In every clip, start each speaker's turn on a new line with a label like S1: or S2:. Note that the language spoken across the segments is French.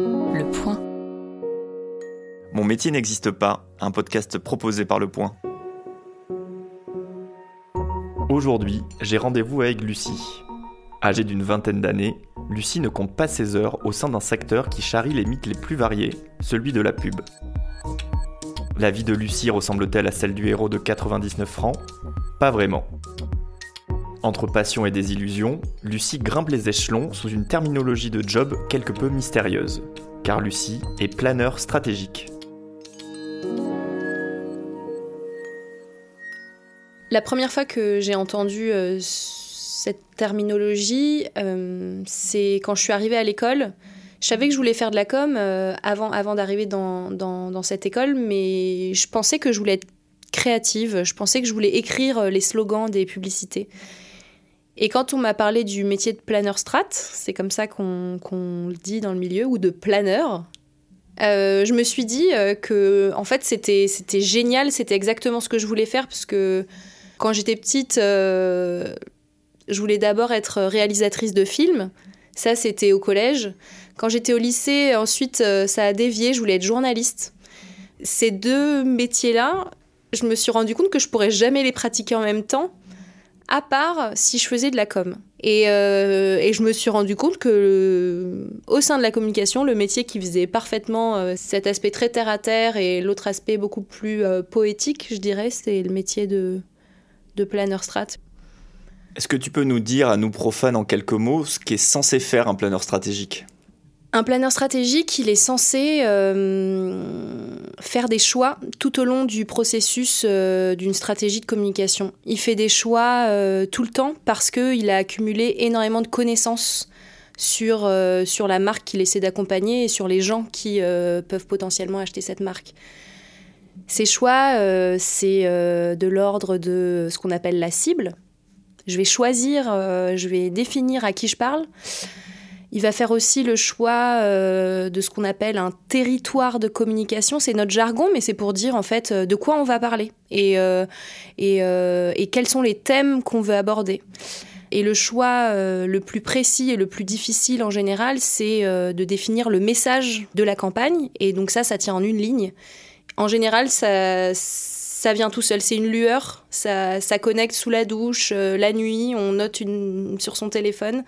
S1: Le Point.
S2: Mon métier n'existe pas, un podcast proposé par Le Point. Aujourd'hui, j'ai rendez-vous avec Lucie. Âgée d'une vingtaine d'années, Lucie ne compte pas ses heures au sein d'un secteur qui charrie les mythes les plus variés, celui de la pub. La vie de Lucie ressemble-t-elle à celle du héros de 99 francs? Pas vraiment. Entre passion et désillusion, Lucie grimpe les échelons sous une terminologie de job quelque peu mystérieuse, car Lucie est planeur stratégique.
S3: La première fois que j'ai entendu euh, cette terminologie, euh, c'est quand je suis arrivée à l'école. Je savais que je voulais faire de la com euh, avant, d'arriver dans, cette école, mais je pensais que je voulais être créative, je pensais que je voulais écrire les slogans des publicités. Et quand on m'a parlé du métier de planeur strat, c'est comme ça qu'on le dit dans le milieu, ou de planeur, euh, je me suis dit euh, que en fait c'était génial, c'était exactement ce que je voulais faire parce que quand j'étais petite, euh, je voulais d'abord être réalisatrice de films. Ça c'était au collège. Quand j'étais au lycée, ensuite ça a dévié, je voulais être journaliste. Ces deux métiers-là, je me suis rendu compte que je pourrais jamais les pratiquer en même temps à part si je faisais de la com. Et, euh, je me suis rendu compte que au sein de la communication, le métier qui faisait parfaitement euh, cet aspect très terre à terre et l'autre aspect beaucoup plus euh, poétique, je dirais, c'est le métier de, de planeur strat.
S2: Est-ce que tu peux nous dire, à nous profanes en quelques mots, ce qu'est censé faire un planeur stratégique?
S3: Un planeur stratégique, il est censé euh, faire des choix tout au long du processus euh, d'une stratégie de communication. Il fait des choix euh, tout le temps parce qu'il a accumulé énormément de connaissances sur, sur la marque qu'il essaie d'accompagner et sur les gens qui peuvent potentiellement acheter cette marque. Ces choix, c'est de l'ordre de ce qu'on appelle la cible. Je vais choisir, je vais définir à qui je parle. Il va faire aussi le choix euh, de ce qu'on appelle un territoire de communication. C'est notre jargon, mais c'est pour dire en fait euh, de quoi on va parler et, euh, et, quels sont les thèmes qu'on veut aborder. Et le choix le plus précis et le plus difficile en général, c'est de définir le message de la campagne. Et donc ça, ça tient en une ligne. En général, ça, ça vient tout seul. C'est une lueur. Ça, ça, connecte sous la douche, la nuit. On note une, sur son téléphone.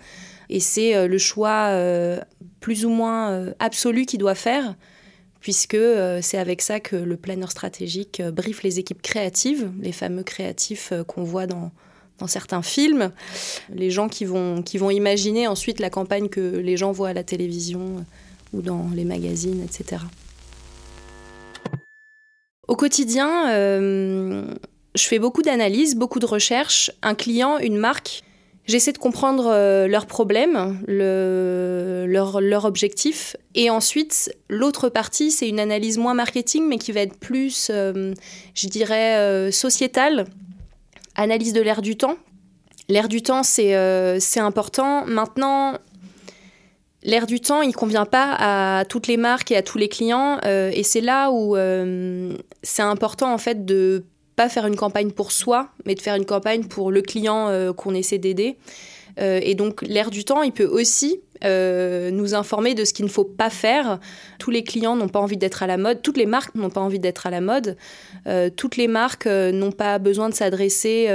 S3: Et c'est euh, le choix euh, plus ou moins euh, absolu qu'il doit faire, puisque c'est avec ça que le planeur stratégique briefe les équipes créatives, les fameux créatifs qu'on voit dans, certains films, les gens qui vont imaginer ensuite la campagne que les gens voient à la télévision ou dans les magazines, etc. Au quotidien, je fais beaucoup d'analyses, beaucoup de recherches. Un client, une marque, J'essaie de comprendre euh, leurs problèmes, le, leur, objectif. Et ensuite, l'autre partie, c'est une analyse moins marketing, mais qui va être plus, euh, je dirais, euh, sociétale. Analyse de l'air du temps. L'air du temps, c'est important. Maintenant, l'air du temps, il ne convient pas à toutes les marques et à tous les clients. et c'est là où c'est important, en fait, de pas faire une campagne pour soi, mais de faire une campagne pour le client euh, qu'on essaie d'aider. Euh, et donc l'air du temps, il peut aussi euh, nous informer de ce qu'il ne faut pas faire. Tous les clients n'ont pas envie d'être à la mode, toutes les marques n'ont pas envie d'être à la mode, toutes les marques n'ont pas besoin de s'adresser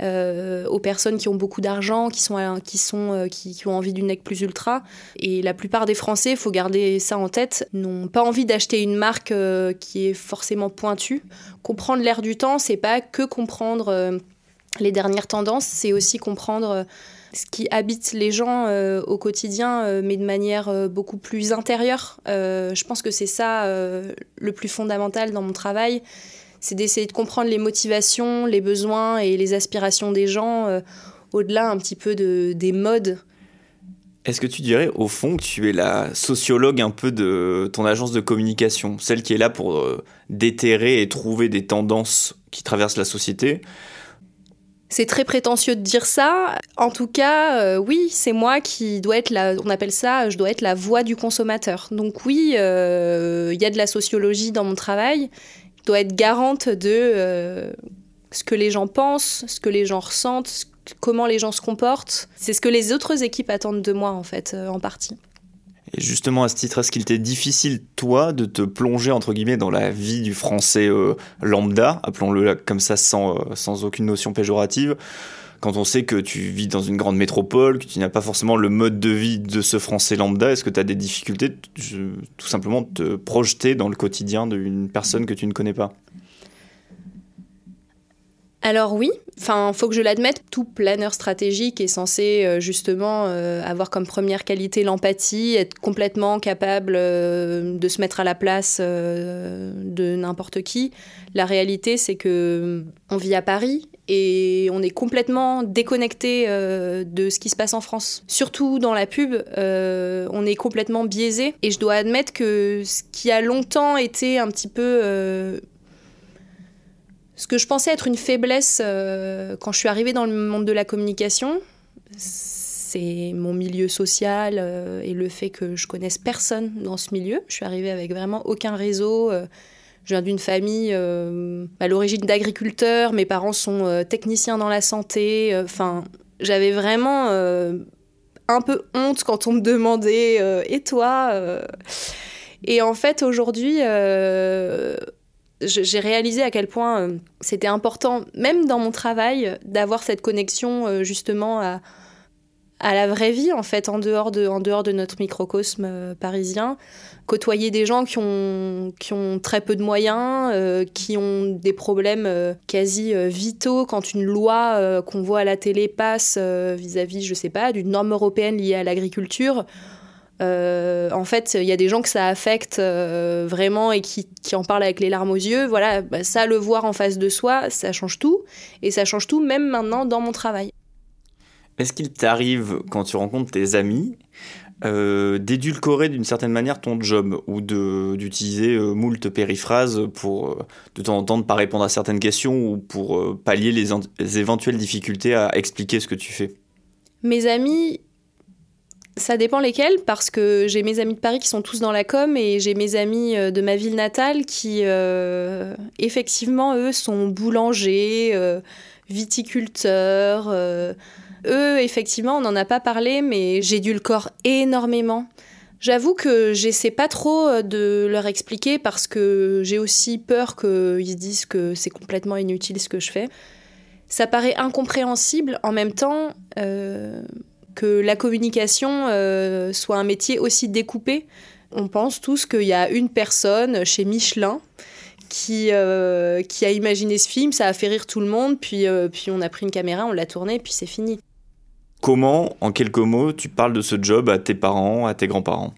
S3: euh, aux personnes qui ont beaucoup d'argent, qui, sont, qui, sont, euh, qui, ont envie d'une nec plus ultra. Et la plupart des Français, il faut garder ça en tête, n'ont pas envie d'acheter une marque euh, qui est forcément pointue. Comprendre l'air du temps, c'est pas que comprendre les dernières tendances, c'est aussi comprendre ce qui habite les gens au quotidien, mais de manière beaucoup plus intérieure. je pense que c'est ça le plus fondamental dans mon travail c'est d'essayer de comprendre les motivations, les besoins et les aspirations des gens, euh, au-delà un petit peu de, des modes.
S2: Est-ce que tu dirais au fond que tu es la sociologue un peu de ton agence de communication, celle qui est là pour euh, déterrer et trouver des tendances qui traversent la société?
S3: C'est très prétentieux de dire ça. En tout cas, euh, oui, c'est moi qui dois être la, on appelle ça, je dois être la voix du consommateur. Donc oui, il y a de la sociologie dans mon travail dois être garante de euh, ce que les gens pensent, ce que les gens ressentent, comment les gens se comportent. C'est ce que les autres équipes attendent de moi, en fait, euh, en partie.
S2: Et justement, à ce titre, est-ce qu'il t'est difficile, toi, de te plonger, entre guillemets, dans la vie du français euh, lambda, appelons-le comme ça sans, euh, sans aucune notion péjorative, quand on sait que tu vis dans une grande métropole, que tu n'as pas forcément le mode de vie de ce français lambda, est-ce que tu as des difficultés tout simplement de te projeter dans le quotidien d'une personne que tu ne connais pas?
S3: Alors oui, enfin faut que je l'admette, tout planeur stratégique est censé euh, justement euh, avoir comme première qualité l'empathie, être complètement capable euh, de se mettre à la place de n'importe qui. La réalité c'est que on vit à Paris et on est complètement déconnecté de ce qui se passe en France. Surtout dans la pub, on est complètement biaisé et je dois admettre que ce qui a longtemps été un petit peu ce que je pensais être une faiblesse euh, quand je suis arrivée dans le monde de la communication, c'est mon milieu social euh, et le fait que je connaisse personne dans ce milieu. Je suis arrivée avec vraiment aucun réseau. Euh, je viens d'une famille à l'origine d'agriculteurs. Mes parents sont techniciens dans la santé. Enfin, j'avais vraiment un peu honte quand on me demandait Et toi Et en fait, aujourd'hui j'ai réalisé à quel point euh, c'était important, même dans mon travail, d'avoir cette connexion euh, justement à, la vraie vie, en fait, en dehors de, notre microcosme euh, parisien. Côtoyer des gens qui ont, qui ont très peu de moyens, qui ont des problèmes quasi vitaux quand une loi qu'on voit à la télé passe vis-à-vis, -vis, je sais pas, d'une norme européenne liée à l'agriculture euh, en fait, il y a des gens que ça affecte euh, vraiment et qui, en parlent avec les larmes aux yeux. Voilà, bah, ça, le voir en face de soi, ça change tout. Et ça change tout même maintenant dans mon travail.
S2: Est-ce qu'il t'arrive, quand tu rencontres tes amis, euh, d'édulcorer d'une certaine manière ton job ou d'utiliser moult périphrases pour de temps en temps ne pas répondre à certaines questions ou pour pallier les éventuelles difficultés à expliquer ce que tu fais?
S3: Mes amis, ça dépend lesquels, parce que j'ai mes amis de Paris qui sont tous dans la com et j'ai mes amis euh, de ma ville natale qui, euh, effectivement, eux, sont boulangers, euh, viticulteurs. eux, effectivement, on n'en a pas parlé, mais j'ai dû le corps énormément. J'avoue que j'essaie pas trop de leur expliquer parce que j'ai aussi peur qu'ils se disent que c'est complètement inutile ce que je fais. Ça paraît incompréhensible. En même temps, que la communication euh, soit un métier aussi découpé. On pense tous qu'il y a une personne chez Michelin qui, euh, a imaginé ce film, ça a fait rire tout le monde, puis, euh, on a pris une caméra, on l'a tourné, puis c'est fini.
S2: Comment, en quelques mots, tu parles de ce job à tes parents, à tes grands-parents?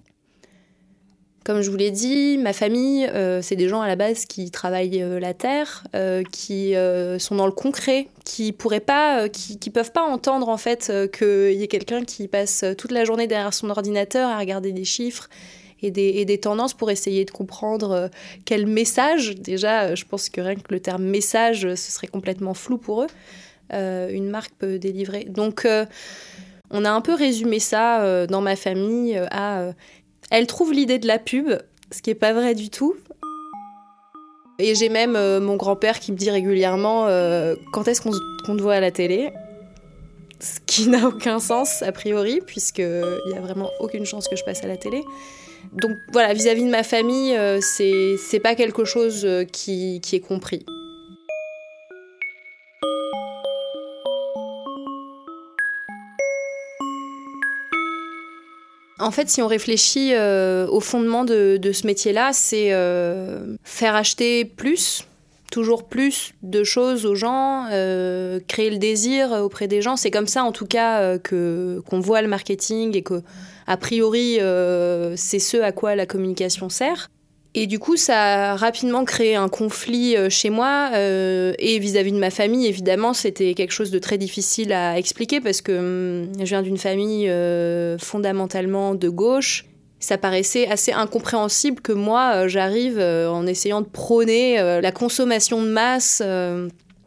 S3: Comme je vous l'ai dit, ma famille, euh, c'est des gens à la base qui travaillent euh, la terre, euh, qui sont dans le concret, qui pourraient pas, qui, peuvent pas entendre en fait qu'il y ait quelqu'un qui passe toute la journée derrière son ordinateur à regarder des chiffres et des tendances pour essayer de comprendre quel message. Déjà, je pense que rien que le terme message, ce serait complètement flou pour eux. une marque peut délivrer. Donc, on a un peu résumé ça dans ma famille à elle trouve l'idée de la pub, ce qui est pas vrai du tout. Et j'ai même euh, mon grand-père qui me dit régulièrement euh, quand est-ce qu'on te voit à la télé? Ce qui n'a aucun sens a priori, puisqu'il n'y a vraiment aucune chance que je passe à la télé. Donc voilà, vis-à-vis de ma famille, euh, c'est pas quelque chose qui est compris. En fait, si on réfléchit euh, au fondement de, ce métier-là, c'est euh, faire acheter plus, toujours plus de choses aux gens, euh, créer le désir auprès des gens. C'est comme ça, en tout cas, que qu'on voit le marketing et que, a priori, c'est ce à quoi la communication sert. Et du coup, ça a rapidement créé un conflit euh, chez moi euh, et vis-à-vis de ma famille. Évidemment, c'était quelque chose de très difficile à expliquer parce que hum, je viens d'une famille euh, fondamentalement de gauche. Ça paraissait assez incompréhensible que moi, j'arrive en essayant de prôner la consommation de masse.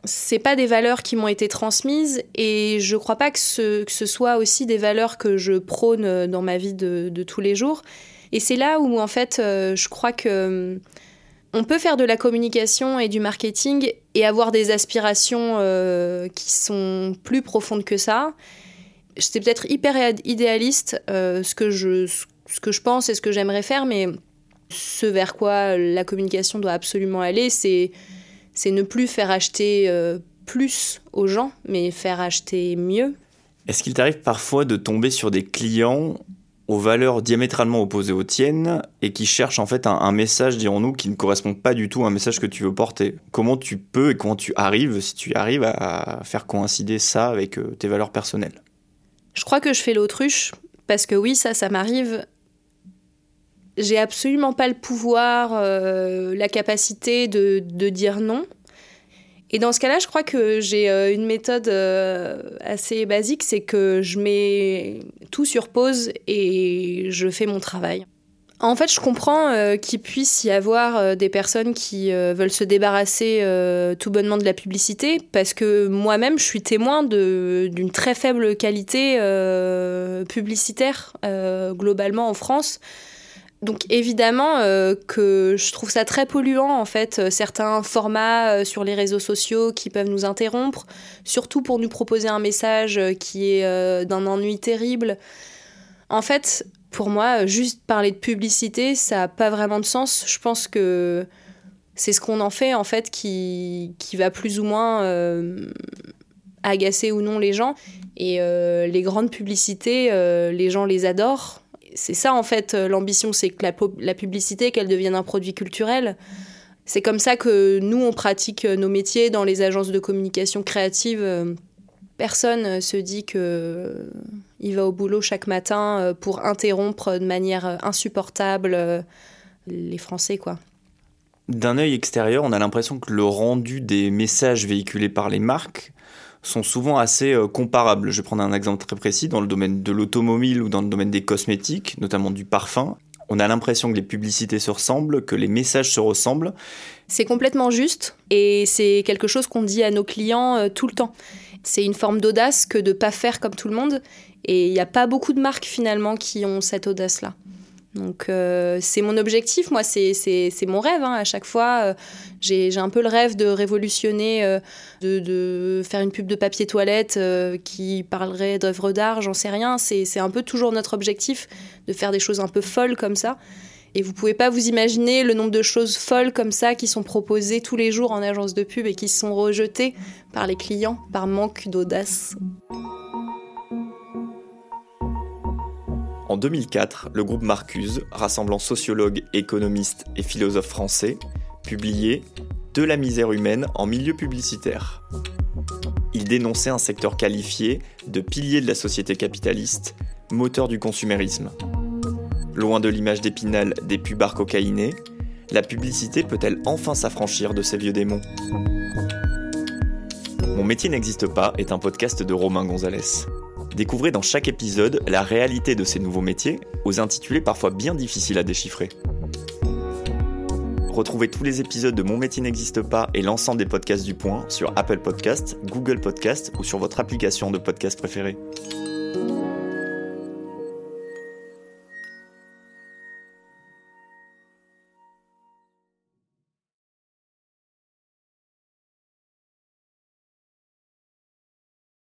S3: c'est pas des valeurs qui m'ont été transmises et je crois pas que ce, soit aussi des valeurs que je prône dans ma vie de tous les jours. Et c'est là où, en fait, euh, je crois que euh, on peut faire de la communication et du marketing et avoir des aspirations euh, qui sont plus profondes que ça. C'est peut-être hyper idéaliste. ce, que je, ce que je pense et ce que j'aimerais faire, mais ce vers quoi la communication doit absolument aller, c'est c'est ne plus faire acheter euh, plus aux gens, mais faire acheter mieux.
S2: Est-ce qu'il t'arrive parfois de tomber sur des clients aux valeurs diamétralement opposées aux tiennes et qui cherchent en fait un, message, dirons-nous, qui ne correspond pas du tout à un message que tu veux porter. Comment tu peux et comment tu arrives, si tu arrives, à faire coïncider ça avec euh, tes valeurs personnelles?
S3: Je crois que je fais l'autruche, parce que oui, ça, ça m'arrive. J'ai absolument pas le pouvoir, euh, la capacité de, de, dire non. Et dans ce cas-là, je crois que j'ai euh, une méthode euh, assez basique, c'est que je mets tout sur pause et je fais mon travail. En fait, je comprends qu'il puisse y avoir des personnes qui veulent se débarrasser tout bonnement de la publicité, parce que moi-même, je suis témoin d'une très faible qualité publicitaire globalement en France donc évidemment euh, que je trouve ça très polluant en fait euh, certains formats euh, sur les réseaux sociaux qui peuvent nous interrompre, surtout pour nous proposer un message qui est d'un ennui terrible. En fait, pour moi, juste parler de publicité, ça n'a pas vraiment de sens. Je pense que c'est ce qu'on en fait en fait qui, qui va plus ou moins agacer ou non les gens. Et les grandes publicités, les gens les adorent c'est ça en fait euh, l'ambition, c'est que la, publicité, qu'elle devienne un produit culturel. C'est comme ça que nous, on pratique euh, nos métiers dans les agences de communication créative. Euh, personne se dit que il va au boulot chaque matin pour interrompre de manière insupportable les Français, quoi.
S2: D'un œil extérieur, on a l'impression que le rendu des messages véhiculés par les marques sont souvent assez euh, comparables. Je vais prendre un exemple très précis dans le domaine de l'automobile ou dans le domaine des cosmétiques, notamment du parfum. On a l'impression que les publicités se ressemblent, que les messages se ressemblent.
S3: C'est complètement juste et c'est quelque chose qu'on dit à nos clients euh, tout le temps. C'est une forme d'audace que de ne pas faire comme tout le monde et il n'y a pas beaucoup de marques finalement qui ont cette audace-là. Donc euh, c'est mon objectif, moi c'est mon rêve hein. à chaque fois. Euh, j'ai un peu le rêve de révolutionner, euh, de, de, faire une pub de papier toilette qui parlerait d'œuvres d'art, j'en sais rien. C'est un peu toujours notre objectif de faire des choses un peu folles comme ça. Et vous pouvez pas vous imaginer le nombre de choses folles comme ça qui sont proposées tous les jours en agence de pub et qui sont rejetées par les clients par manque d'audace.
S2: En 2004, le groupe Marcuse, rassemblant sociologues, économistes et philosophes français, publiait De la misère humaine en milieu publicitaire. Il dénonçait un secteur qualifié de pilier de la société capitaliste, moteur du consumérisme. Loin de l'image d'épinal des pubards cocaïnés, la publicité peut-elle enfin s'affranchir de ces vieux démons? Mon métier n'existe pas est un podcast de Romain Gonzalez. Découvrez dans chaque épisode la réalité de ces nouveaux métiers, aux intitulés parfois bien difficiles à déchiffrer. Retrouvez tous les épisodes de Mon métier n'existe pas et l'ensemble des podcasts du Point sur Apple Podcasts, Google Podcasts ou sur votre application de podcast préférée.